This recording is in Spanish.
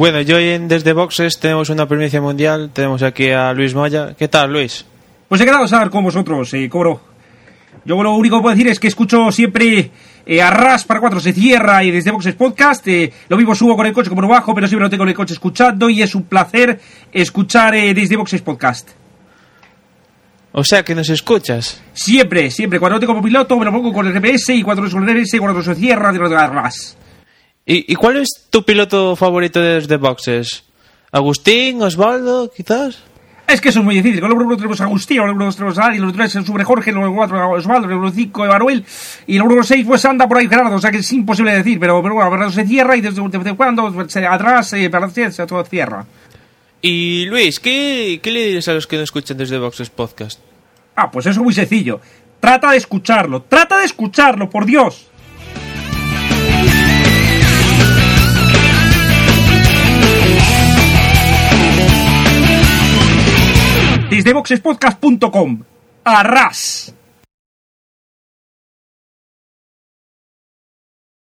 Bueno, yo en Desde Boxes tenemos una primicia mundial. Tenemos aquí a Luis Moya. ¿Qué tal, Luis? Pues he quedado a estar con vosotros, eh, cobro. Yo lo único que puedo decir es que escucho siempre eh, a Ras para cuatro se cierra y desde Boxes Podcast. eh, lo mismo subo con el coche como lo bajo, pero siempre lo tengo en el coche escuchando y es un placer escuchar eh, desde Boxes Podcast. O sea, que nos escuchas. Siempre, siempre. Cuando lo tengo como piloto me lo pongo con el GPS y cuando no es con el GPS, cuando se cierra, a Ras. ¿Y, y cuál es tu piloto favorito de Desde Boxes? ¿Agustín? ¿Osvaldo? ¿Quizás? Es que eso es muy difícil. Con el número 1 tenemos a Agustín, el número 2 tenemos a Ari, el número 3 el Sobre Jorge, el número 4 Osvaldo, el número 5 Emanuel y el número 6 pues anda por ahí Gerardo. O sea que es imposible decir, pero, pero bueno, Bernardo se cierra y desde, desde cuando se, atrás eh, Bernardo se, se todo cierra. Y Luis, ¿qué, ¿qué le dirías a los que no escuchan Desde Boxes Podcast? Ah, pues eso es muy sencillo. Trata de escucharlo, trata de escucharlo, por Dios. Desde boxespodcast.com. Arras.